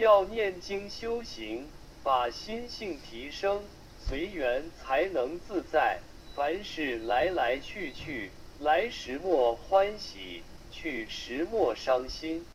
要念经修行把心性提升随缘才能自在。凡事来来去去来时莫欢喜去时莫伤心。